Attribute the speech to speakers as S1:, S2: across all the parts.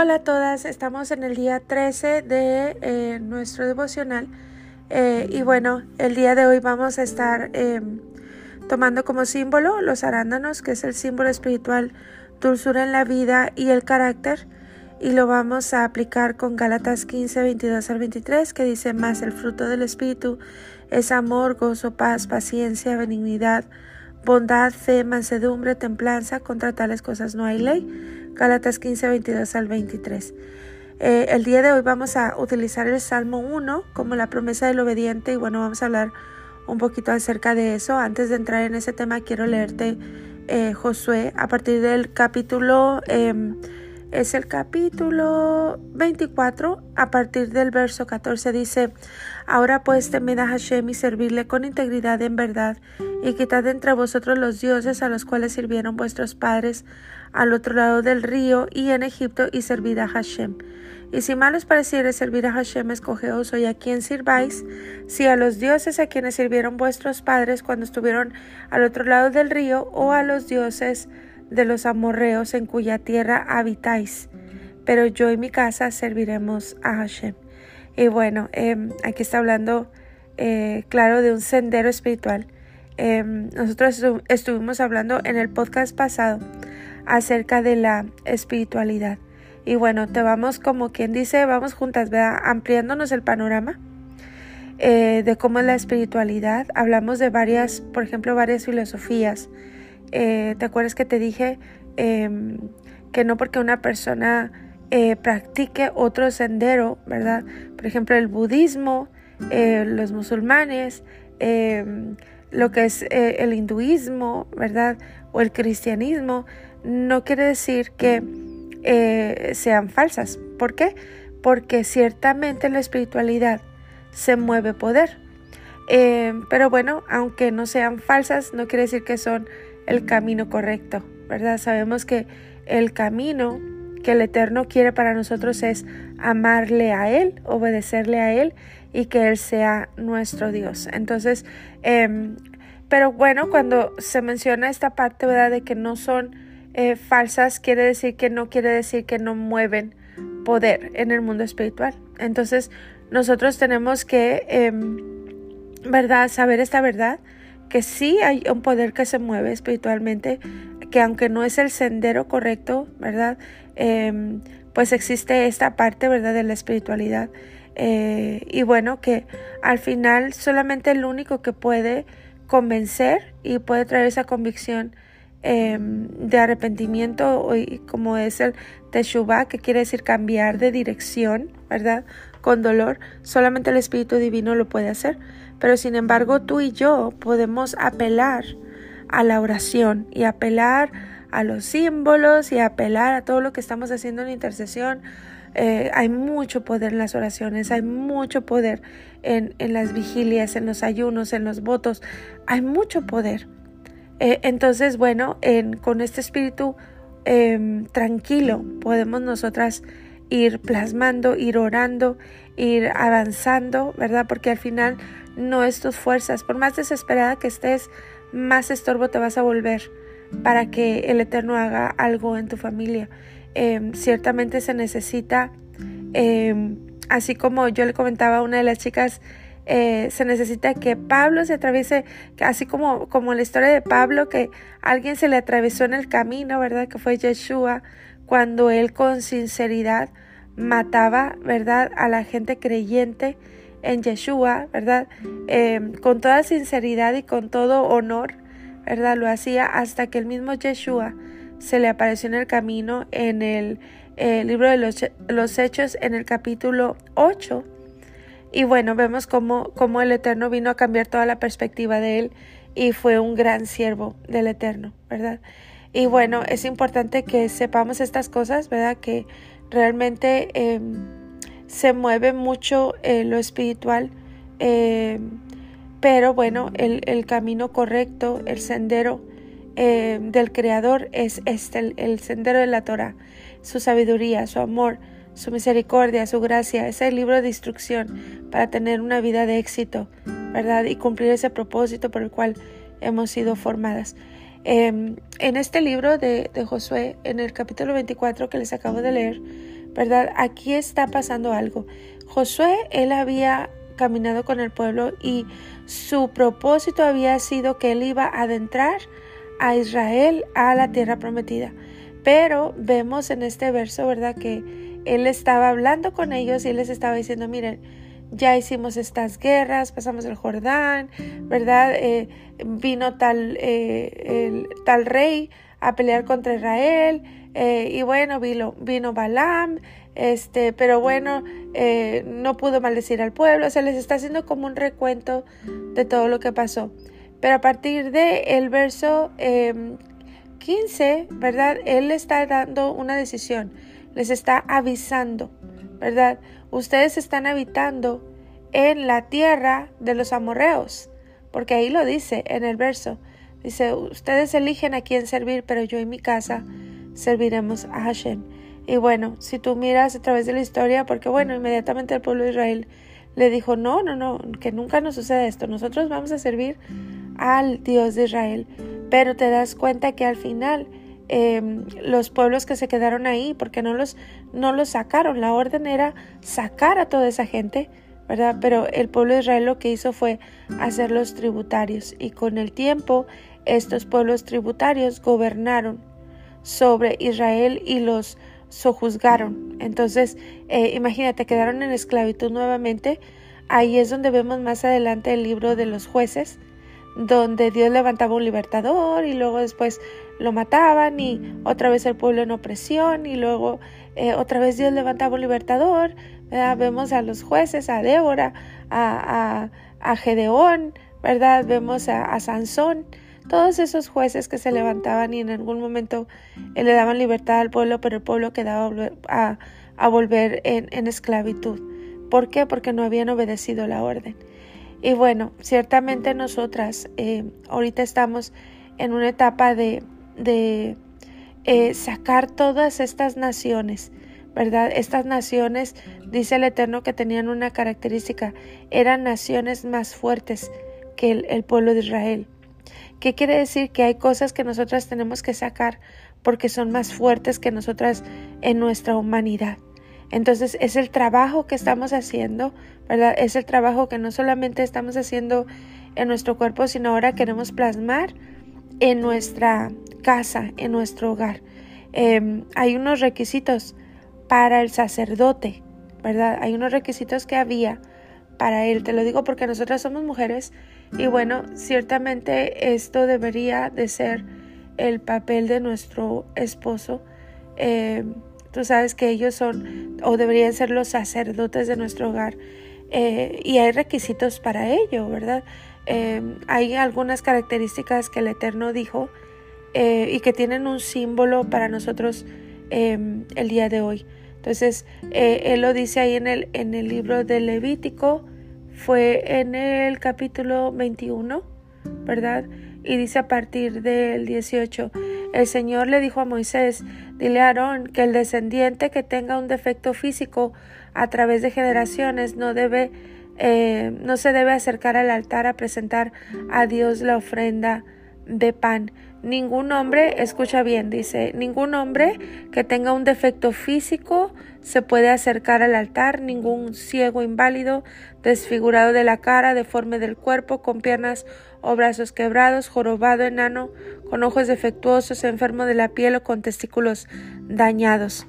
S1: Hola a todas, estamos en el día 13 de eh, nuestro devocional eh, y bueno, el día de hoy vamos a estar em, tomando como símbolo los arándanos, que es el símbolo espiritual, dulzura en la vida y el carácter y lo vamos a aplicar con Gálatas 15, 22 al 23 que dice más el fruto del espíritu es amor, gozo, paz, paciencia, benignidad, bondad, fe, mansedumbre, templanza, contra tales cosas no hay ley. Gálatas 15, 22 al 23. Eh, el día de hoy vamos a utilizar el Salmo 1 como la promesa del obediente y bueno, vamos a hablar un poquito acerca de eso. Antes de entrar en ese tema, quiero leerte eh, Josué a partir del capítulo, em, es el capítulo 24, a partir del verso 14 dice, ahora pues temed a Hashem y servirle con integridad en verdad y quitad entre vosotros los dioses a los cuales sirvieron vuestros padres al otro lado del río y en Egipto y servid a Hashem. Y si mal os pareciere servir a Hashem, escogeos hoy a quien sirváis, si a los dioses a quienes sirvieron vuestros padres cuando estuvieron al otro lado del río, o a los dioses de los amorreos en cuya tierra habitáis. Pero yo y mi casa serviremos a Hashem. Y bueno, em, aquí está hablando, eh, claro, de un sendero espiritual Em, nosotros estuvimos hablando en el podcast pasado acerca de la espiritualidad. Y bueno, te vamos como quien dice, vamos juntas. Ampliándonos el panorama eh, de cómo es la espiritualidad. Hablamos de varias, por ejemplo, varias filosofías. Eh, ¿Te acuerdas que te dije em, que no porque una persona eh, practique otro sendero, ¿verdad? Por ejemplo, el budismo, los musulmanes, em, lo que es eh, el hinduismo, ¿verdad? O el cristianismo, no quiere decir que eh, sean falsas. ¿Por qué? Porque ciertamente en la espiritualidad se mueve poder. Eh, pero bueno, aunque no sean falsas, no quiere decir que son el camino correcto, ¿verdad? Sabemos que el camino que el Eterno quiere para nosotros es amarle a Él, obedecerle a Él y que Él sea nuestro Dios. Entonces, em, pero bueno, cuando se menciona esta parte, ¿verdad? De que no son eh, falsas, quiere decir que no quiere decir que no mueven poder en el mundo espiritual. Entonces, nosotros tenemos que, em, ¿verdad? Saber esta verdad, que sí hay un poder que se mueve espiritualmente, que aunque no es el sendero correcto, ¿verdad? Em, pues existe esta parte, ¿verdad? De la espiritualidad. Eh, y bueno, que al final solamente el único que puede convencer y puede traer esa convicción em, de arrepentimiento, como es el Teshuvah, que quiere decir cambiar de dirección, ¿verdad? Con dolor, solamente el Espíritu Divino lo puede hacer. Pero sin embargo, tú y yo podemos apelar a la oración y apelar a los símbolos y apelar a todo lo que estamos haciendo en intercesión, eh, hay mucho poder en las oraciones, hay mucho poder en, las vigilias, en los ayunos, en los votos, hay mucho poder. Eh, entonces, bueno, con este espíritu em, tranquilo podemos nosotras ir plasmando, ir orando, ir avanzando, ¿verdad? Porque al final no es tus fuerzas, por más desesperada que estés, más estorbo te vas a volver para que el Eterno haga algo en tu familia. Em, ciertamente se necesita, em, así como yo le comentaba a una de las chicas, eh, se necesita que Pablo se atraviese, así como, como la historia de Pablo, que alguien se le atravesó en el camino, ¿verdad? Que fue Yeshua, cuando él con sinceridad mataba, ¿verdad? A la gente creyente en Yeshua, ¿verdad? Em, con toda sinceridad y con todo honor, ¿verdad? Lo hacía hasta que el mismo Yeshua se le apareció en el camino en el eh, libro de los, Hechos en el capítulo 8. Y bueno, vemos cómo, cómo el Eterno vino a cambiar toda la perspectiva de él y fue un gran siervo del Eterno, ¿verdad? Y bueno, es importante que sepamos estas cosas, ¿verdad? Que realmente em, se mueve mucho eh, lo espiritual, em, pero bueno, el, el camino correcto, el sendero eh, del Creador es este, el, sendero de la Torah, su sabiduría, su amor, su misericordia, su gracia, es el libro de instrucción para tener una vida de éxito, ¿verdad? Y cumplir ese propósito por el cual hemos sido formadas. Em, en este libro de, Josué, en el capítulo 24 que les acabo de leer, ¿verdad? Aquí está pasando algo. Josué, él había caminado con el pueblo y su propósito había sido que él iba a adentrar a Israel a la tierra prometida. Pero vemos en este verso, ¿verdad? Que él estaba hablando con ellos y les estaba diciendo, miren, ya hicimos estas guerras, pasamos el Jordán, ¿verdad? Eh, vino tal, eh, el, tal rey a pelear contra Israel eh, y bueno, vino, vino Balaam, este, pero bueno, no pudo maldecir al pueblo, o sea, les está haciendo como un recuento de todo lo que pasó. Pero a partir de el verso 15, em, ¿verdad? Él está dando una decisión, les está avisando, ¿verdad? Ustedes están habitando en la tierra de los amorreos, porque ahí lo dice en el verso. Dice, ustedes eligen a quién servir, pero yo y mi casa serviremos a Hashem. Y bueno, si tú miras a través de la historia, porque bueno, inmediatamente el pueblo de Israel le dijo, no, no, no, que nunca nos suceda esto, nosotros vamos a servir al Dios de Israel. Pero te das cuenta que al final em, los pueblos que se quedaron ahí, porque no los, no los sacaron, la orden era sacar a toda esa gente, ¿verdad? Pero el pueblo de Israel lo que hizo fue hacerlos tributarios y con el tiempo estos pueblos tributarios gobernaron sobre Israel y los sojuzgaron. Entonces, eh, imagínate, quedaron en esclavitud nuevamente. Ahí es donde vemos más adelante el libro de los jueces, donde Dios levantaba un libertador y luego después lo mataban y otra vez el pueblo en opresión y luego eh, otra vez Dios levantaba un libertador. Vemos a los jueces, a Débora, a, a, Gedeón, ¿verdad? Vemos a, Sansón, todos esos jueces que se levantaban y en algún momento eh, le daban libertad al pueblo, pero el pueblo quedaba a, a volver en, en esclavitud. ¿Por qué? Porque no habían obedecido la orden. Y bueno, ciertamente nosotras eh, ahorita estamos en una etapa de, de eh, sacar todas estas naciones, ¿verdad? Estas naciones, dice el Eterno, que tenían una característica, eran naciones más fuertes que el, el pueblo de Israel. ¿Qué quiere decir? Que hay cosas que nosotras tenemos que sacar porque son más fuertes que nosotras en nuestra humanidad. Entonces es el trabajo que estamos haciendo, ¿verdad? Es el trabajo que no solamente estamos haciendo en nuestro cuerpo, sino ahora queremos plasmar en nuestra casa, en nuestro hogar. Em, hay unos requisitos para el sacerdote, ¿verdad? Hay unos requisitos que había para él. Te lo digo porque nosotras somos mujeres y bueno, ciertamente esto debería de ser el papel de nuestro esposo. Em, Tú sabes que ellos son o deberían ser los sacerdotes de nuestro hogar eh, y hay requisitos para ello, ¿verdad? Eh, hay algunas características que el Eterno dijo eh, y que tienen un símbolo para nosotros el día de hoy. Entonces, Él lo dice ahí en el, en el libro de Levítico, fue en el capítulo 21, ¿verdad? Y dice a partir del 18, el Señor le dijo a Moisés, dile a Aarón que el descendiente que tenga un defecto físico a través de generaciones no debe, eh, no se debe acercar al altar a presentar a Dios la ofrenda de pan. Ningún hombre, escucha bien, dice, ningún hombre que tenga un defecto físico se puede acercar al altar, ningún ciego inválido, desfigurado de la cara, deforme del cuerpo, con piernas o brazos quebrados, jorobado, enano, con ojos defectuosos, enfermo de la piel o con testículos dañados.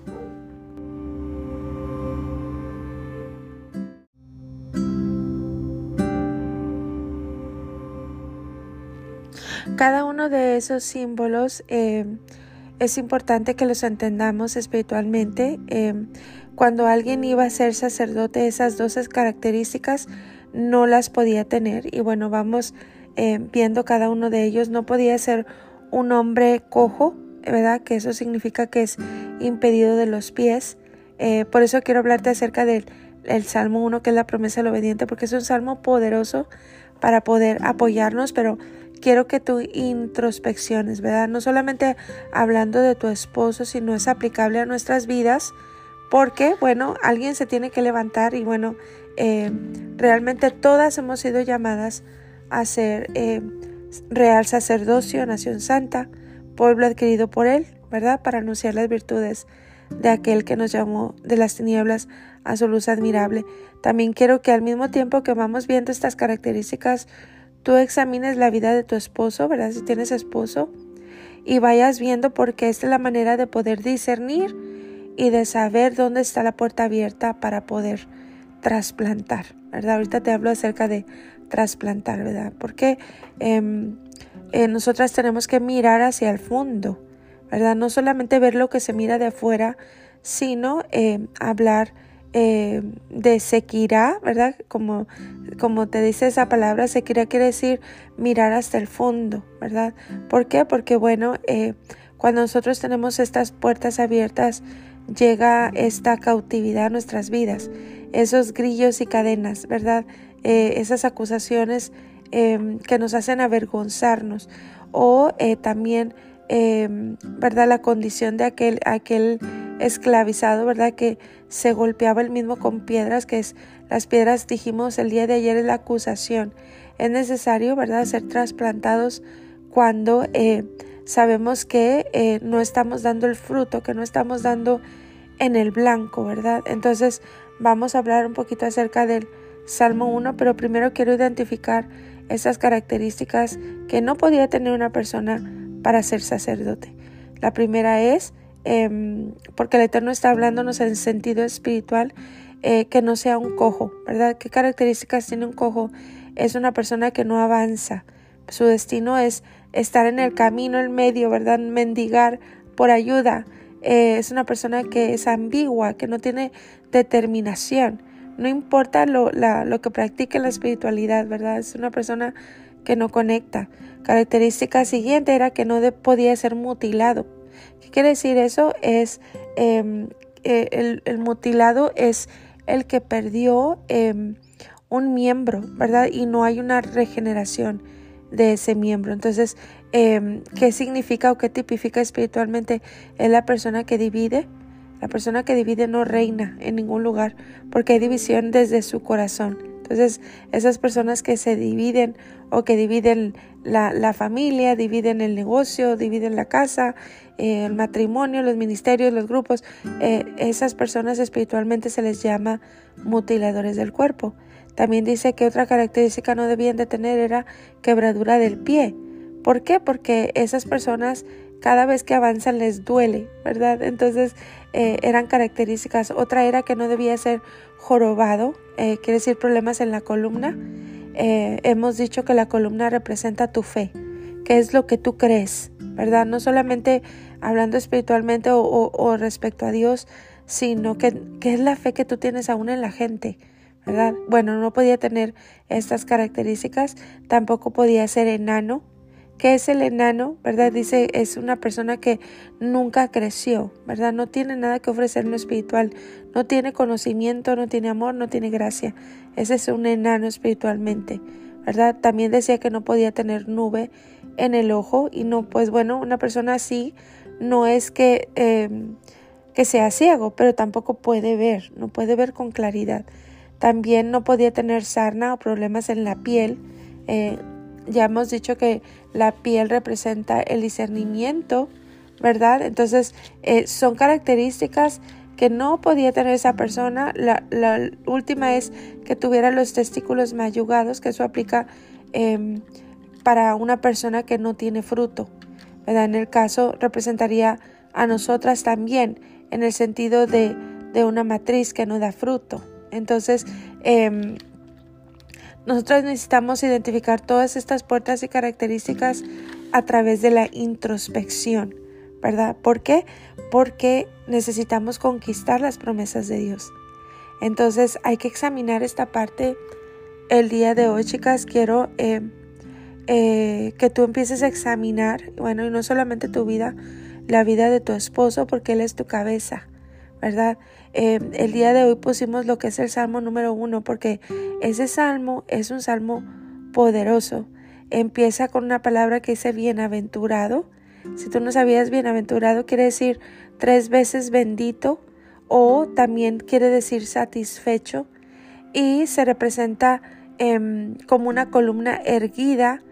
S1: Cada uno de esos símbolos eh, es importante que los entendamos espiritualmente. Eh, cuando alguien iba a ser sacerdote, esas dos características no las podía tener. Y bueno, vamos eh, viendo cada uno de ellos. No podía ser un hombre cojo, ¿verdad? Que eso significa que es impedido de los pies. por eso quiero hablarte acerca del el Salmo 1, que es la promesa del obediente, porque es un salmo poderoso para poder apoyarnos, pero quiero que tú introspecciones, ¿verdad? No solamente hablando de tu esposo, sino es aplicable a nuestras vidas, porque, bueno, alguien se tiene que levantar y, bueno, eh, realmente todas hemos sido llamadas a ser eh, real sacerdocio, nación santa, pueblo adquirido por él, ¿verdad? Para anunciar las virtudes de aquel que nos llamó de las tinieblas a su luz admirable. También quiero que al mismo tiempo que vamos viendo estas características, tú examines la vida de tu esposo, ¿verdad? Si tienes esposo, y vayas viendo porque esta es la manera de poder discernir y de saber dónde está la puerta abierta para poder trasplantar, ¿verdad? Ahorita te hablo acerca de trasplantar, ¿verdad? Porque em, eh, nosotras tenemos que mirar hacia el fondo, ¿verdad? No solamente ver lo que se mira de afuera, sino eh, hablar eh, de sequirá, ¿verdad? Como, como te dice esa palabra, sequirá quiere decir mirar hasta el fondo, ¿verdad? ¿Por qué? Porque, bueno, eh, cuando nosotros tenemos estas puertas abiertas, llega esta cautividad a nuestras vidas, esos grillos y cadenas, ¿verdad? Eh, esas acusaciones em, que nos hacen avergonzarnos o también, em, ¿verdad? La condición de aquel, aquel esclavizado, ¿verdad? Que se golpeaba el mismo con piedras, que es las piedras, dijimos el día de ayer, es la acusación. Es necesario, ¿verdad?, ser trasplantados cuando eh, sabemos que eh, no estamos dando el fruto, que no estamos dando en el blanco, ¿verdad? Entonces vamos a hablar un poquito acerca del Salmo 1, pero primero quiero identificar esas características que no podía tener una persona para ser sacerdote. La primera es Em, porque el Eterno está hablándonos en sentido espiritual, eh, que no sea un cojo, ¿verdad? ¿Qué características tiene un cojo? Es una persona que no avanza. Su destino es estar en el camino, en medio, ¿verdad? Mendigar por ayuda. Eh, es una persona que es ambigua, que no tiene determinación. No importa lo, lo que practique la espiritualidad, ¿verdad? Es una persona que no conecta. Característica siguiente era que no podía ser mutilado ¿Qué quiere decir eso? Es em, eh, el, mutilado es el que perdió em, un miembro, ¿verdad? Y no hay una regeneración de ese miembro. Entonces, em, ¿qué significa o qué tipifica espiritualmente? Es la persona que divide. La persona que divide no reina en ningún lugar porque hay división desde su corazón. Entonces, esas personas que se dividen o que dividen la, familia, dividen el negocio, dividen la casa, eh, el matrimonio, los ministerios, los grupos, eh, esas personas espiritualmente se les llama mutiladores del cuerpo. También dice que otra característica no debían de tener era quebradura del pie. ¿Por qué? Porque esas personas cada vez que avanzan les duele, ¿verdad? Entonces eh, eran características. Otra era que no debía ser jorobado, eh, quiere decir problemas en la columna. Eh, hemos dicho que la columna representa tu fe, que es lo que tú crees, ¿verdad? No solamente hablando espiritualmente o, respecto a Dios, sino que, que, es la fe que tú tienes aún en la gente, ¿verdad? Bueno, no podía tener estas características, tampoco podía ser enano, ¿Qué es el enano? ¿Verdad? Dice, es una persona que nunca creció, ¿verdad? No tiene nada que ofrecer en lo espiritual, no tiene conocimiento, no tiene amor, no tiene gracia. Ese es un enano espiritualmente, ¿verdad? También decía que no podía tener nube en el ojo y no, pues bueno, una persona así no es que, em, que sea ciego, pero tampoco puede ver, no puede ver con claridad. También no podía tener sarna o problemas en la piel. Eh, ya hemos dicho que la piel representa el discernimiento, ¿verdad? Entonces, eh, son características que no podía tener esa persona. La, última es que tuviera los testículos mayugados, que eso aplica em, para una persona que no tiene fruto. ¿verdad? En el caso representaría a nosotras también, en el sentido de, de una matriz que no da fruto. Entonces, eh, nosotros necesitamos identificar todas estas puertas y características a través de la introspección, ¿verdad? ¿Por qué? Porque necesitamos conquistar las promesas de Dios. Entonces hay que examinar esta parte el día de hoy, chicas. Quiero eh, eh, que tú empieces a examinar, bueno, y no solamente tu vida, la vida de tu esposo, porque él es tu cabeza. ¿verdad? Eh, el día de hoy pusimos lo que es el Salmo número uno, porque ese Salmo es un Salmo poderoso. Empieza con una palabra que dice bienaventurado. Si tú no sabías bienaventurado, quiere decir tres veces bendito o también quiere decir satisfecho y se representa em, como una columna erguida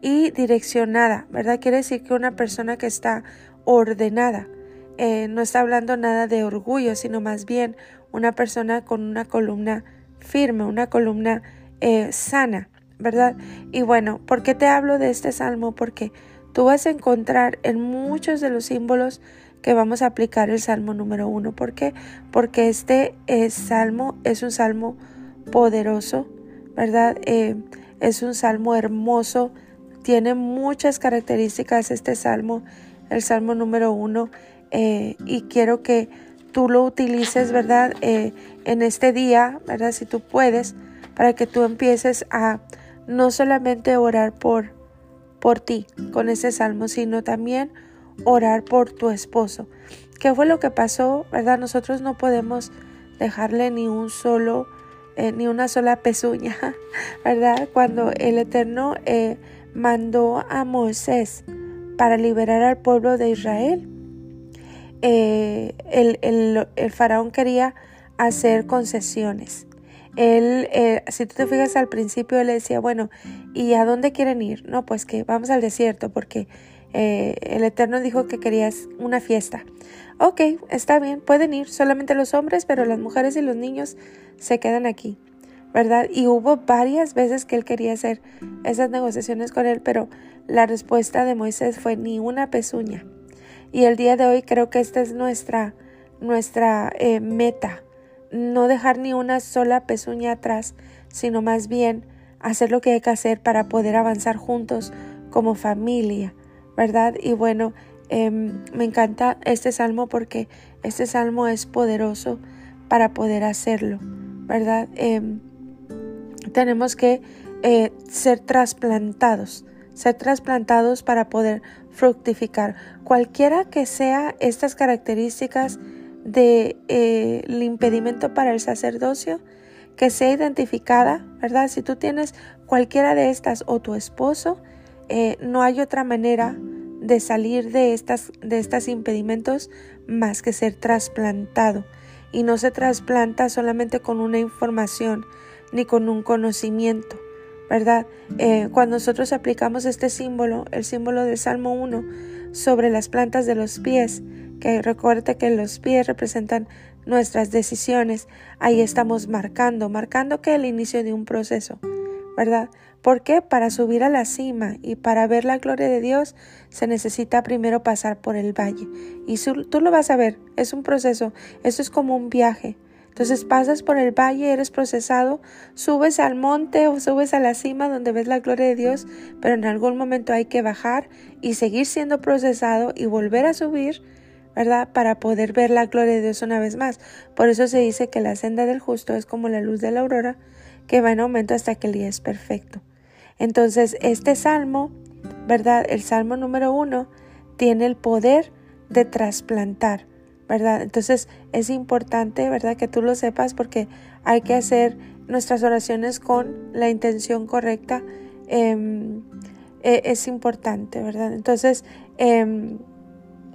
S1: y direccionada, ¿verdad? Quiere decir que una persona que está ordenada. Eh, no está hablando nada de orgullo, sino más bien una persona con una columna firme, una columna eh, sana, ¿verdad? Y bueno, ¿por qué te hablo de este salmo? Porque tú vas a encontrar en muchos de los símbolos que vamos a aplicar el salmo número uno. ¿Por qué? Porque este eh, salmo es un salmo poderoso, ¿verdad? es un salmo hermoso, tiene muchas características este salmo, el salmo número uno. Eh, y quiero que tú lo utilices, ¿verdad? Eh, en este día, ¿verdad? Si tú puedes, para que tú empieces a no solamente orar por, por ti con ese salmo, sino también orar por tu esposo. ¿Qué fue lo que pasó, verdad? Nosotros no podemos dejarle ni un solo, eh, ni una sola pezuña, ¿verdad? Cuando el Eterno mandó a Moisés para liberar al pueblo de Israel, eh, el, faraón quería hacer concesiones. Él, eh, si tú te fijas al principio, él le decía, bueno, ¿y a dónde quieren ir? No, pues que vamos al desierto porque eh, el Eterno dijo que querías una fiesta. Ok, está bien, pueden ir solamente los hombres, pero las mujeres y los niños se quedan aquí, ¿verdad? Y hubo varias veces que él quería hacer esas negociaciones con él, pero la respuesta de Moisés fue ni una pezuña. Y el día de hoy creo que esta es nuestra, nuestra eh, meta, no dejar ni una sola pezuña atrás, sino más bien hacer lo que hay que hacer para poder avanzar juntos como familia, ¿verdad? Y bueno, em, me encanta este salmo porque este salmo es poderoso para poder hacerlo, ¿verdad? Em, tenemos que eh, ser trasplantados, ser trasplantados para poder fructificar. Cualquiera que sea estas características del de, eh, impedimento para el sacerdocio, que sea identificada, ¿verdad? Si tú tienes cualquiera de estas o tu esposo, eh, no hay otra manera de salir de estas de estos impedimentos más que ser trasplantado. Y no se trasplanta solamente con una información ni con un conocimiento, ¿verdad? Eh, cuando nosotros aplicamos este símbolo, el símbolo del Salmo 1, sobre las plantas de los pies, que recuerde que los pies representan nuestras decisiones, ahí estamos marcando, marcando que el inicio de un proceso, ¿verdad? Porque para subir a la cima y para ver la gloria de Dios se necesita primero pasar por el valle. Y tú lo vas a ver, es un proceso, eso es como un viaje. Entonces pasas por el valle, eres procesado, subes al monte o subes a la cima donde ves la gloria de Dios, pero en algún momento hay que bajar y seguir siendo procesado y volver a subir, ¿verdad? Para poder ver la gloria de Dios una vez más. Por eso se dice que la senda del justo es como la luz de la aurora, que va en aumento hasta que el día es perfecto. Entonces, este salmo, ¿verdad? El salmo número uno tiene el poder de trasplantar ¿verdad? Entonces es importante, ¿verdad? Que tú lo sepas porque hay que hacer nuestras oraciones con la intención correcta. Em, e, es importante, ¿verdad? Entonces, em,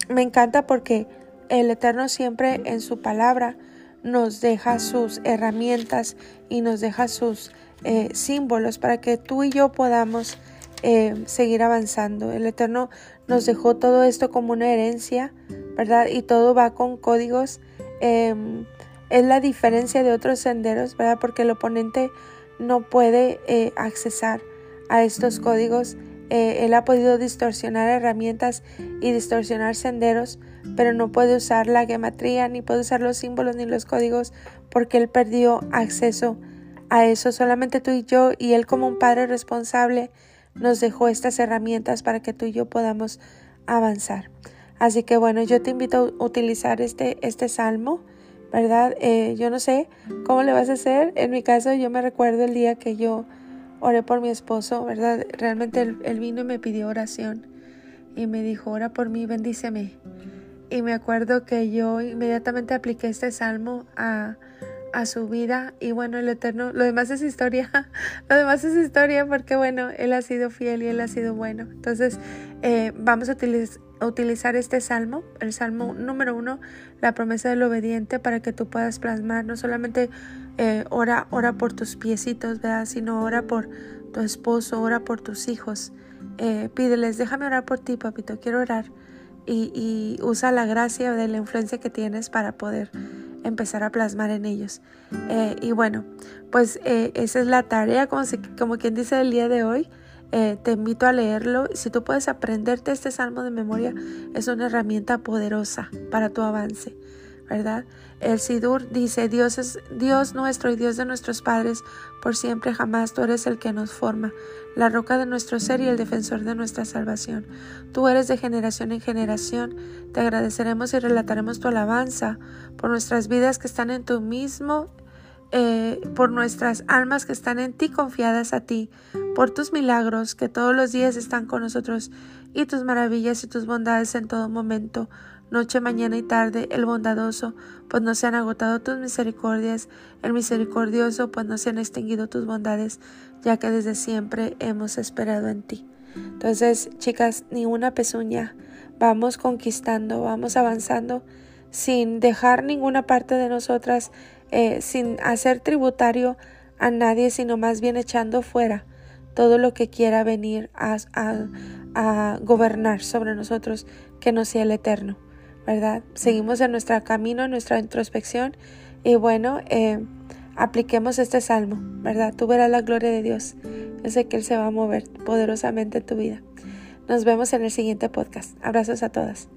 S1: me encanta porque el Eterno siempre en su palabra nos deja sus herramientas y nos deja sus eh, símbolos para que tú y yo podamos eh, seguir avanzando. El Eterno nos dejó todo esto como una herencia ¿verdad? Y todo va con códigos. Em, es la diferencia de otros senderos, ¿verdad? Porque el oponente no puede eh, accesar a estos códigos. Eh, él ha podido distorsionar herramientas y distorsionar senderos, pero no puede usar la gematría, ni puede usar los símbolos ni los códigos, porque él perdió acceso a eso. Solamente tú y yo, y él como un padre responsable, nos dejó estas herramientas para que tú y yo podamos avanzar. Así que bueno, yo te invito a utilizar este, este salmo, ¿verdad? Eh, yo no sé cómo le vas a hacer. En mi caso, yo me recuerdo el día que yo oré por mi esposo, ¿verdad? Realmente él, vino y me pidió oración y me dijo, ora por mí, bendíceme. Y me acuerdo que yo inmediatamente apliqué este salmo a, a su vida y bueno, el Eterno, lo demás es historia, lo demás es historia porque bueno, Él ha sido fiel y Él ha sido bueno. Entonces, eh, vamos a utilizar utilizar este salmo, el salmo número uno, la promesa del obediente, para que tú puedas plasmar no solamente eh, ora, ora por tus piecitos, ¿verdad? sino ora por tu esposo, ora por tus hijos. Eh, pídeles, déjame orar por ti, papito, quiero orar. y, usa la gracia de la influencia que tienes para poder empezar a plasmar en ellos. Eh, y bueno, pues eh, esa es la tarea, como, quien dice el día de hoy. Eh, te invito a leerlo. Si tú puedes aprenderte este salmo de memoria, es una herramienta poderosa para tu avance. El Sidur dice, Dios es Dios nuestro y Dios de nuestros padres, por siempre jamás tú eres el que nos forma, la roca de nuestro ser y el defensor de nuestra salvación. Tú eres de generación en generación, te agradeceremos y relataremos tu alabanza por nuestras vidas que están en tu mismo, eh, por nuestras almas que están en ti confiadas a ti, por tus milagros que todos los días están con nosotros y tus maravillas y tus bondades en todo momento noche, mañana y tarde, el bondadoso, pues no se han agotado tus misericordias, el misericordioso, pues no se han extinguido tus bondades, ya que desde siempre hemos esperado en ti. Entonces, chicas, ni una pezuña, vamos conquistando, vamos avanzando, sin dejar ninguna parte de nosotras, eh, sin hacer tributario a nadie, sino más bien echando fuera todo lo que quiera venir a, a gobernar sobre nosotros, que no sea el eterno. ¿Verdad? Seguimos en nuestro camino, en nuestra introspección y bueno, eh, apliquemos este salmo, ¿verdad? Tú verás la gloria de Dios. Yo sé que Él se va a mover poderosamente en tu vida. Nos vemos en el siguiente podcast. Abrazos a todas.